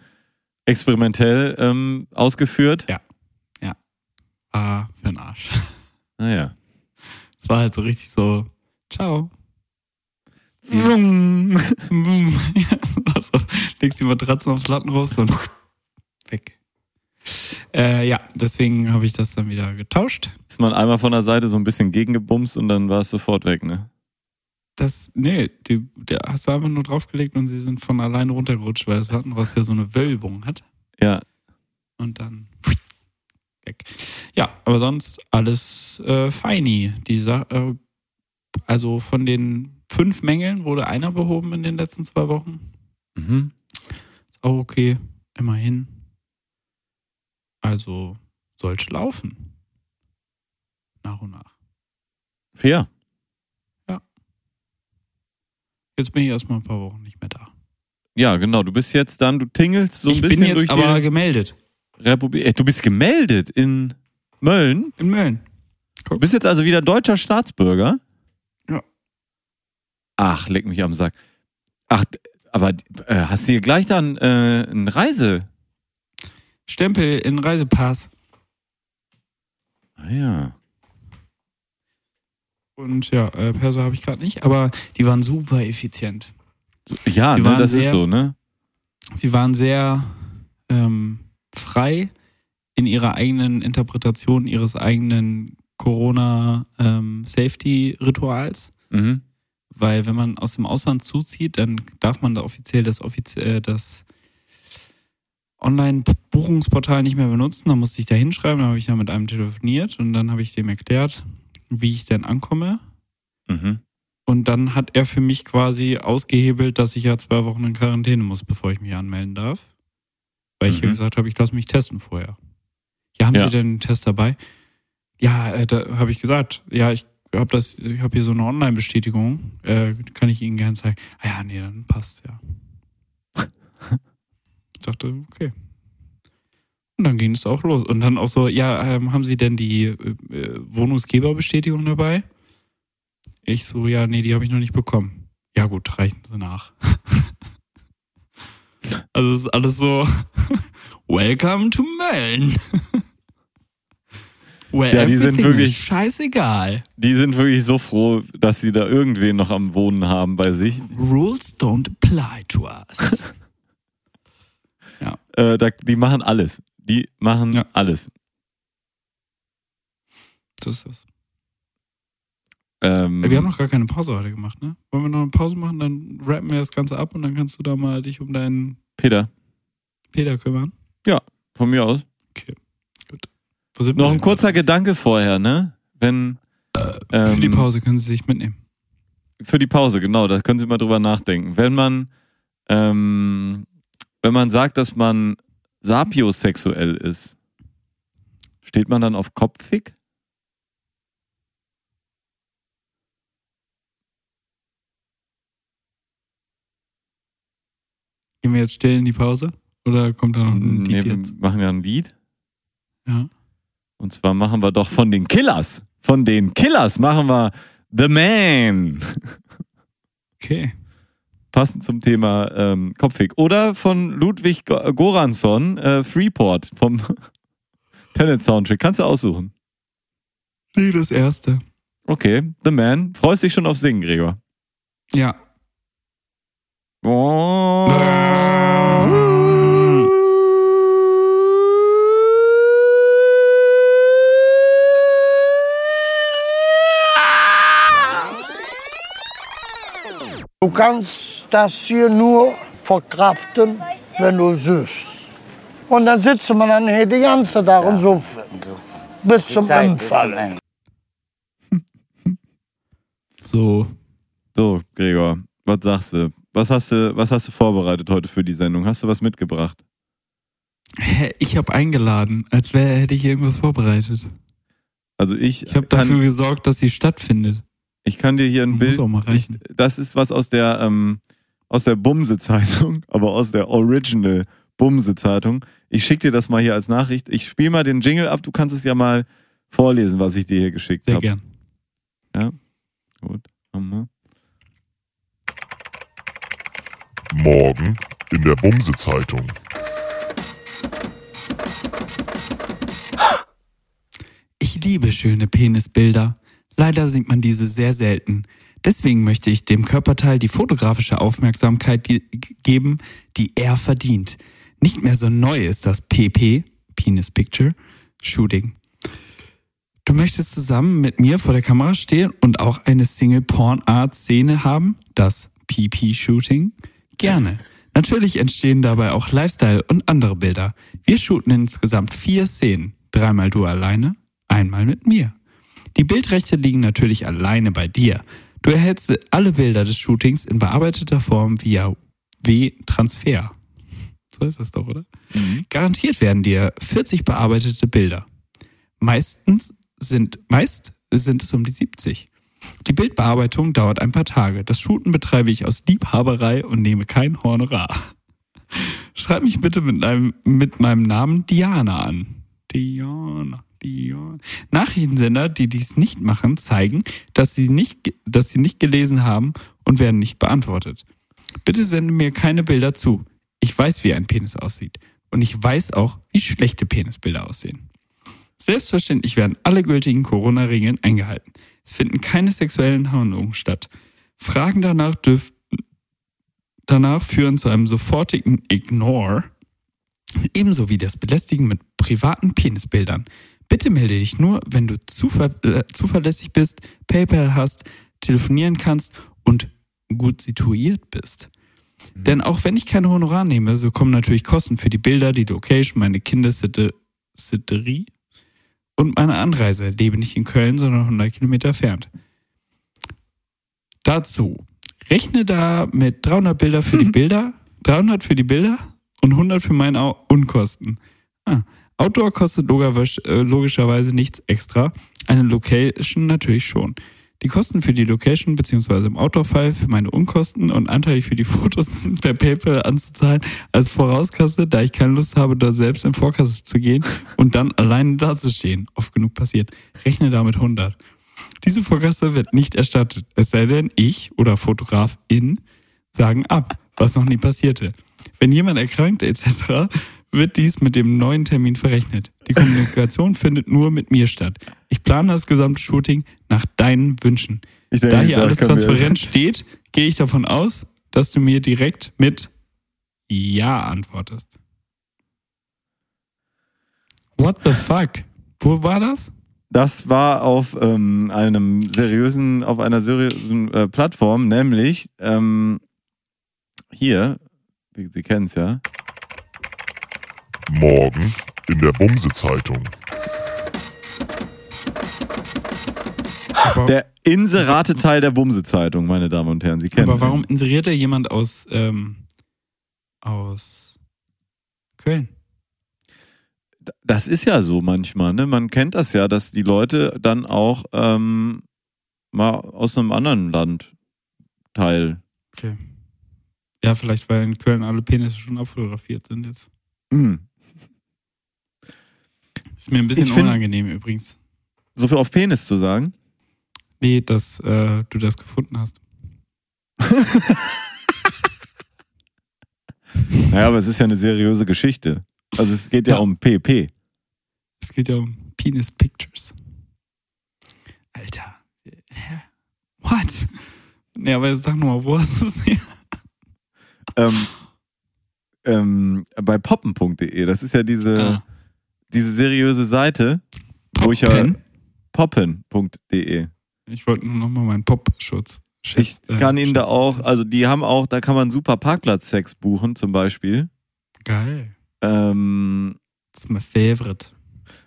experimentell ähm, ausgeführt. Ja. Ah, für den Arsch. Naja. Es war halt so richtig so, ciao. [laughs] Ja. ja, so, so, legst die Matratzen aufs Lattenrost und weg. Äh, ja, deswegen habe ich das dann wieder getauscht. Ist man einmal von der Seite so ein bisschen gegengebumst und dann war es sofort weg, ne? Das, nee, die, der hast du einfach nur draufgelegt und sie sind von alleine runtergerutscht, weil das Lattenrost ja so eine Wölbung hat. Ja. Und dann weg. Ja, aber sonst alles äh, feini. Die Sa äh, also von den fünf Mängeln wurde einer behoben in den letzten zwei Wochen. Mhm. Ist auch okay, immerhin. Also sollte laufen. Nach und nach. Fair. Jetzt bin ich erstmal ein paar Wochen nicht mehr da. Ja, genau. Du bist jetzt dann, du tingelst so ein ich bisschen bin jetzt durch aber die gemeldet. Republik. Ey, du bist gemeldet in Mölln. In Mölln. Du bist jetzt also wieder deutscher Staatsbürger? Ja. Ach, leck mich am Sack. Ach, aber äh, hast du hier gleich dann äh, eine Reise? Stempel in Reisepass. Ah ja. Und ja, äh, Perso habe ich gerade nicht, aber die waren super effizient. Ja, ne, das ist sehr- so, ne? Sie waren sehr ähm, frei in ihrer eigenen Interpretation ihres eigenen Corona-Safety-Rituals. Mhm. Weil wenn man aus dem Ausland zuzieht, dann darf man da offiziell das, offiziell, äh, das Online-Buchungsportal nicht mehr benutzen. Da musste ich da hinschreiben, dann habe ich da mit einem telefoniert und dann habe ich dem erklärt, wie ich denn ankomme. Mhm. Und dann hat er für mich quasi ausgehebelt, dass ich ja zwei Wochen in Quarantäne muss, bevor ich mich anmelden darf. Weil ich ja Mhm. gesagt habe, ich lasse mich testen vorher. Ja, haben Ja. Sie denn einen Test dabei? Ja, äh, da habe ich gesagt, ja, ich habe das, ich habe hier so eine Online-Bestätigung, äh, kann ich Ihnen gerne zeigen. Ah ja, nee, dann passt ja. [laughs] ich dachte, okay. Und dann ging es auch los. Und dann auch so, ja, ähm, haben Sie denn die äh, äh, Wohnungsgeberbestätigung dabei? Ich so, ja, nee, die habe ich noch nicht bekommen. Ja gut, reichen Sie nach. [laughs] also es ist alles so, [laughs] welcome to Mölln. [laughs] Where Ja, die sind wirklich- scheißegal. Die sind wirklich so froh, dass sie da irgendwen noch am Wohnen haben bei sich. Rules don't apply to us. Äh, da, die machen alles. Die machen Ja. alles. So ist das. Ähm, Wir haben noch gar keine Pause heute gemacht, ne? Wollen wir noch eine Pause machen, dann rappen wir das Ganze ab und dann kannst du da mal dich um deinen Peter, Peter kümmern. von mir aus. Sind wir Noch ein kurzer Gedanke vorher, ne? Wenn. Ähm, Für die Pause können Sie sich mitnehmen. Für die Pause, genau, da können Sie mal drüber nachdenken. Wenn man, ähm, wenn man sagt, dass man sapiosexuell ist, steht man dann auf kopfig? Gehen wir jetzt still in die Pause? Oder kommt da noch ein Nee, Lied wir jetzt? machen ja ein Lied. Ja. Und zwar machen wir doch von den Killers. Von den Killers machen wir The Man. Okay. Passend zum Thema ähm, Kopfig. Oder von Ludwig Go- Goransson, äh, Freeport vom [laughs] Tenet Soundtrack. Kannst du aussuchen. Nee, das erste. Okay, The Man. Freust dich schon auf Singen, Gregor? Ja. Du kannst das hier nur verkraften, wenn du süßt. Und dann sitzt man dann hier die ganze Tag und so bis zum Zeit. Ende. [laughs] So. So, Gregor, was sagst du? Was hast du, was hast du vorbereitet heute für die Sendung? Hast du was mitgebracht? Hä, ich habe eingeladen, als wäre hätte ich irgendwas vorbereitet. Also ich, Ich habe dafür gesorgt, dass sie stattfindet. Ich kann dir hier ein Muss Bild. auch mal Ich, das ist was aus der ähm, aus der Bumse-Zeitung, [laughs] aber aus der Original Bumse-Zeitung. Ich schicke dir das mal hier als Nachricht. Ich spiele mal den Jingle ab. Du kannst es ja mal vorlesen, was ich dir hier geschickt Sehr habe. gern. Gut. haben wir. Morgen in der Bumse-Zeitung. Ich liebe schöne Penisbilder. Leider sieht man diese sehr selten. Deswegen möchte ich dem Körperteil die fotografische Aufmerksamkeit ge geben, die er verdient. Nicht mehr so neu ist das PP, Penis Picture, Shooting. Du möchtest zusammen mit mir vor der Kamera stehen und auch eine Single-Porn-Art-Szene haben? Das PP-Shooting? Gerne. Natürlich entstehen dabei auch Lifestyle und andere Bilder. Wir shooten insgesamt vier Szenen. Dreimal du alleine, einmal mit mir. Die Bildrechte liegen natürlich alleine bei dir. Du erhältst alle Bilder des Shootings in bearbeiteter Form via W-Transfer. So ist das doch, oder? Garantiert werden dir 40 bearbeitete Bilder. Meistens sind, meist sind es um die 70. Die Bildbearbeitung dauert ein paar Tage. Das Shooten betreibe ich aus Liebhaberei und nehme kein Honorar. Schreib mich bitte mit, einem, mit meinem Namen Diana an. Diana. Nachrichtensender, die dies nicht machen, zeigen, dass sie nicht, dass sie nicht gelesen haben und werden nicht beantwortet. Bitte sende mir keine Bilder zu. Ich weiß, wie ein Penis aussieht. Und ich weiß auch, wie schlechte Penisbilder aussehen. Selbstverständlich werden alle gültigen Corona-Regeln eingehalten. Es finden keine sexuellen Handlungen statt. Fragen danach dürfen danach führen zu einem sofortigen Ignore, ebenso wie das Belästigen mit privaten Penisbildern. Bitte melde dich nur, wenn du zuver äh, zuverlässig bist, PayPal hast, telefonieren kannst und gut situiert bist. Denn auch wenn ich keine Honorar nehme, so kommen natürlich Kosten für die Bilder, die Location, meine Kindersitterie und meine Anreise. Lebe nicht in Köln, sondern 100 Kilometer entfernt. Dazu rechne da mit 300 Bilder für die [laughs] Bilder, 300 für die Bilder und 100 für meine Unkosten. Ah, Outdoor kostet äh, logischerweise nichts extra, eine Location natürlich schon. Die Kosten für die Location beziehungsweise im Outdoor-Fall für meine Unkosten und anteilig für die [laughs] Fotos per PayPal anzuzahlen als Vorauskasse, da ich keine Lust habe, da selbst in Vorkasse zu gehen und dann alleine dazustehen. Oft genug passiert. Rechne damit 100. Diese Vorkasse wird nicht erstattet, es sei denn, ich oder Fotografin sagen ab, was noch nie passierte. Wenn jemand erkrankt etc., wird dies mit dem neuen Termin verrechnet. Die Kommunikation findet nur mit mir statt. Ich plane das gesamte Shooting nach deinen Wünschen. Ich Da denke, hier da alles transparent steht, gehe ich davon aus, dass du mir direkt mit Ja antwortest. What the fuck? Wo war das? Das war auf ähm, einem seriösen, auf einer seriösen äh, Plattform, nämlich ähm, hier, Sie kennen es ja. Morgen in der Bumse-Zeitung. Der Inserate-Teil der Bumse-Zeitung, meine Damen und Herren. Sie kennen aber warum inseriert da jemand aus, ähm, aus Köln? Das ist ja so manchmal, ne? Man kennt das ja, dass die Leute dann auch ähm, mal aus einem anderen Land teil. Okay. Ja, vielleicht, weil in Köln alle Penisse schon abfotografiert sind jetzt. Hm. Ist mir ein bisschen find- unangenehm übrigens. So viel auf Penis zu sagen. Nee, dass äh, du das gefunden hast. [laughs] Naja, aber es ist ja eine seriöse Geschichte. Also es geht ja, Ja. um PP. Es geht ja um Penis Pictures. Alter. Hä? What? Nee, aber jetzt sag nochmal, wo hast du es her? Ähm, ähm, bei poppen.de, das ist ja diese, Ah, diese seriöse Seite, wo ich ja Pen? poppen.de. Ich wollte nur nochmal meinen Pop-Schutz. Ich äh, kann Ihnen da auch, also die haben auch, da kann man super Parkplatzsex buchen zum Beispiel. Geil. Ähm, Das ist mein Favorite.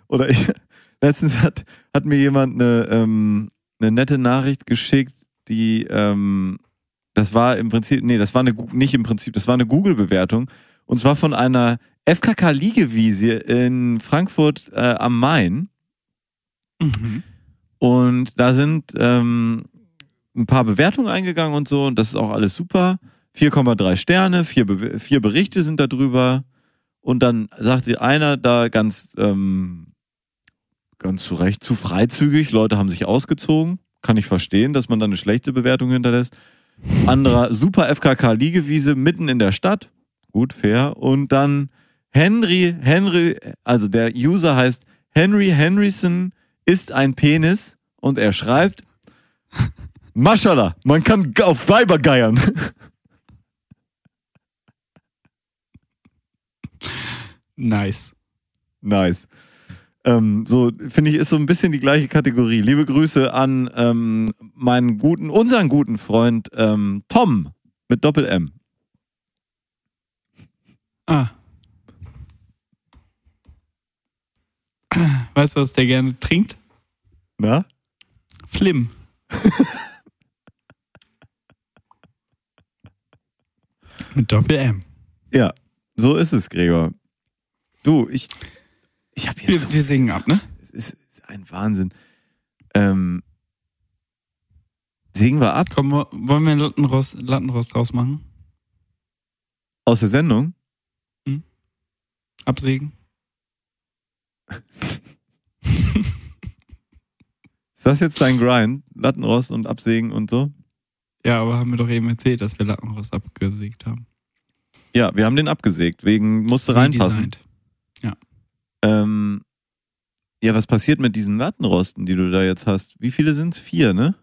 oder ich, [laughs] letztens hat, hat mir jemand eine, ähm, eine nette Nachricht geschickt, die, ähm, das war im Prinzip, nee, das war eine, nicht im Prinzip, das war eine Google-Bewertung. Und zwar von einer FKK-Liegewiese in Frankfurt äh, am Main. Mhm. Und da sind ähm, ein paar Bewertungen eingegangen und so. Und das ist auch alles super. 4,3 Sterne, vier, Be vier Berichte sind da drüber. Und dann sagte einer da ganz, ähm, ganz zu Recht, zu freizügig. Leute haben sich ausgezogen. Kann ich verstehen, dass man da eine schlechte Bewertung hinterlässt. Anderer super FKK-Liegewiese mitten in der Stadt. Gut, fair. Und dann Henry, Henry, also der User heißt Henry Henryson ist ein Penis und er schreibt, Maschallah, man kann auf Weiber geiern. Nice. nice. Ähm, so, finde ich, ist so ein bisschen die gleiche Kategorie. Liebe Grüße an ähm, meinen guten, unseren guten Freund ähm, Tom mit Doppel-M. Ah. [clears throat] Weißt du, was der gerne trinkt? Na? Flim. [laughs] Mit Doppel-M. Ja, so ist es, Gregor. Du, ich, ich habe Wir, jetzt so wir singen ab, ne? Es ist ein Wahnsinn. Ähm, singen wir ab Komm, wo- wollen wir einen Lattenrost, Lattenrost draus machen? aus der Sendung? Absägen? Ist das jetzt dein Grind? Lattenrost und Absägen und so? Ja, aber haben wir doch eben erzählt, dass wir Lattenrost abgesägt haben. Ja, wir haben den abgesägt, wegen musste reinpassen. Redesigned. Ähm, ja, was passiert mit diesen Lattenrosten, die du da jetzt hast? Wie viele sind's? Vier, ne?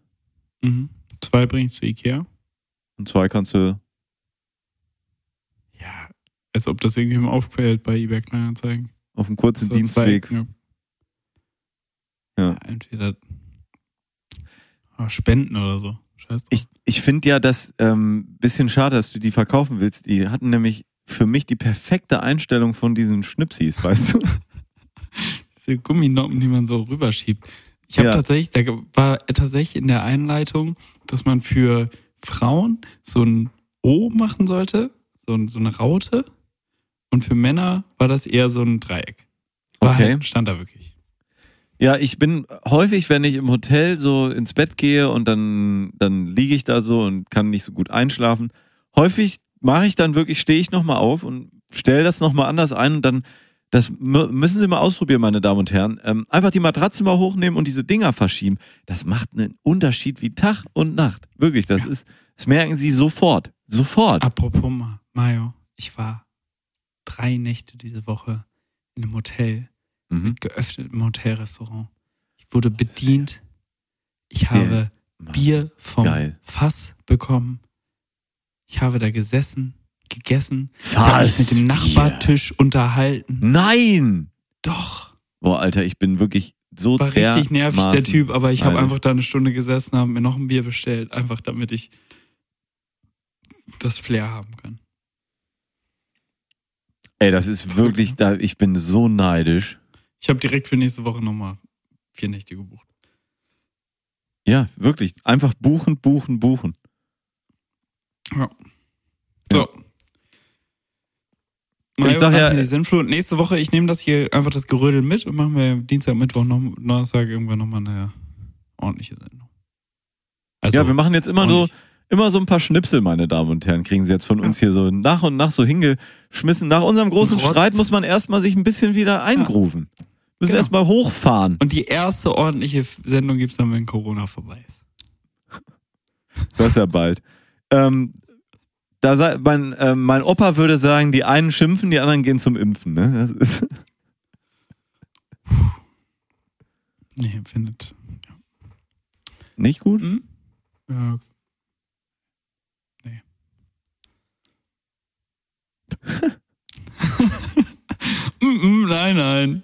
Mhm. Zwei bringe ich zu Ikea. Und zwei kannst du. Ja, als ob das irgendjemandem auffällt bei eBay Kleinanzeigen. Auf dem kurzen So Dienstweg. Zwei, ja. Ja. Ja, entweder oh, Spenden oder so. Scheiß drauf. Ich, ich finde ja das ähm, bisschen schade, dass du die verkaufen willst. Die hatten nämlich für mich die perfekte Einstellung von diesen Schnipsis, weißt du? [laughs] Diese Gumminoppen, die man so rüberschiebt. Ich habe Ja. tatsächlich, da war tatsächlich in der Einleitung, dass man für Frauen so ein O machen sollte, so, so eine Raute. Und für Männer war das eher so ein Dreieck. War Okay. Halt, stand da wirklich. Ja, ich bin häufig, wenn ich im Hotel so ins Bett gehe und dann, dann liege ich da so und kann nicht so gut einschlafen. Häufig mache ich dann wirklich, stehe ich nochmal auf und stelle das nochmal anders ein und dann, das mü- müssen Sie mal ausprobieren, meine Damen und Herren. Ähm, einfach die Matratze mal hochnehmen und diese Dinger verschieben. Das macht einen Unterschied wie Tag und Nacht. Wirklich, das ist, das merken Sie sofort. Sofort. Apropos Ma- Mayo, ich war drei Nächte diese Woche in einem Hotel Mhm. mit geöffnetem Hotelrestaurant. Ich wurde bedient. Ich habe Bier vom Geil. Fass bekommen. Ich habe da gesessen, gegessen, habe mich mit dem. Nachbartisch unterhalten. Nein! Doch. Boah, Alter, ich bin wirklich so War richtig nervig, der Typ, aber ich habe einfach da eine Stunde gesessen, habe mir noch ein Bier bestellt, einfach damit ich das Flair haben kann. Ey, das ist wirklich, da, ich bin so neidisch. Ich habe direkt für nächste Woche nochmal vier Nächte gebucht. Ja, wirklich. Einfach buchen, buchen, buchen. So. Ich sag ja- die Sinnflut. Nächste Woche, ich nehme das hier einfach das Gerödel mit und machen wir Dienstag, Mittwoch, noch, Donnerstag irgendwann nochmal eine ordentliche Sendung. Also, ja, wir machen jetzt immer so. Immer so ein paar Schnipsel, meine Damen und Herren, kriegen sie jetzt von uns hier so nach und nach so hingeschmissen. Nach unserem großen Rotz. Streit muss man erstmal sich ein bisschen wieder eingrooven. Müssen Genau. erstmal hochfahren. Und die erste ordentliche Sendung gibt's dann, wenn Corona vorbei ist. [laughs] Das ist ja bald. Ähm, da mein, äh, mein Opa würde sagen, die einen schimpfen, die anderen gehen zum Impfen. Ne? Das ist, [laughs] Nee, findet. nicht gut. Hm? Ja. Nee. [laughs] nein, nein.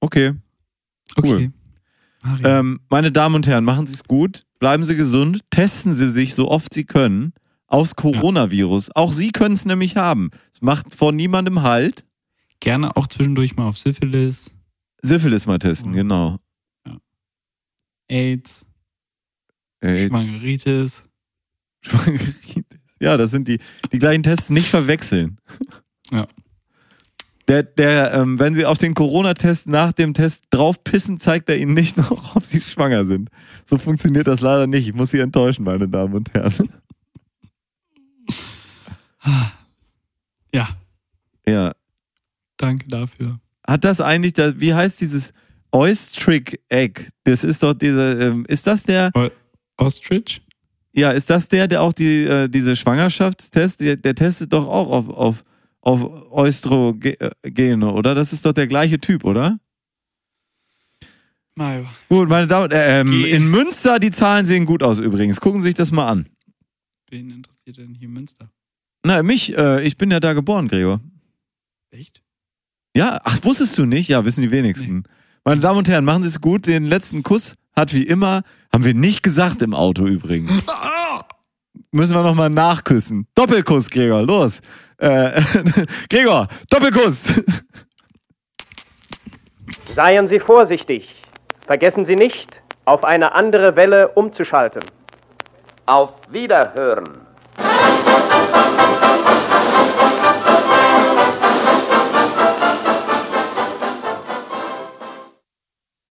Okay. Okay. Cool. Mario. Ähm, meine Damen und Herren, machen Sie es gut, bleiben Sie gesund, testen Sie sich so oft Sie können aufs Coronavirus. Auch Sie können es nämlich haben. Es macht vor niemandem Halt. Gerne auch zwischendurch mal auf Syphilis, Syphilis mal testen, Mhm. genau. AIDS, Äh, Schwangeritis. Schwangeritis. [laughs] Ja, das sind die, die gleichen Tests nicht verwechseln. [laughs] Ja. Der, der, ähm, wenn Sie auf den Corona-Test nach dem Test draufpissen, zeigt er Ihnen nicht noch, [laughs] ob Sie schwanger sind. So funktioniert das leider nicht. Ich muss Sie enttäuschen, meine Damen und Herren. [laughs] Ja, Ja. danke dafür. Hat das eigentlich, das, wie heißt dieses Oystrick Egg? Das ist doch dieser, ähm, ist das der, Ostrich? Ja, ist das der, der auch die, äh, diese Schwangerschaftstest, der, der testet doch auch auf, auf, auf Östrogene, oder? Das ist doch der gleiche Typ, oder? Mario. Gut, meine Damen, äh, ähm, in Münster, die Zahlen sehen gut aus übrigens. Gucken Sie sich das mal an. Wen interessiert denn hier Münster? Na, mich, äh, ich bin ja da geboren, Gregor. Echt? Ja, ach, wusstest du nicht? Ja, wissen die wenigsten. Meine Damen und Herren, machen Sie es gut. Den letzten Kuss hat wie immer, haben wir nicht gesagt im Auto übrigens. [laughs] Müssen wir nochmal nachküssen. Doppelkuss, Gregor, los. Äh, [laughs] Gregor, Doppelkuss. Seien Sie vorsichtig. Vergessen Sie nicht, auf eine andere Welle umzuschalten. Auf Wiederhören.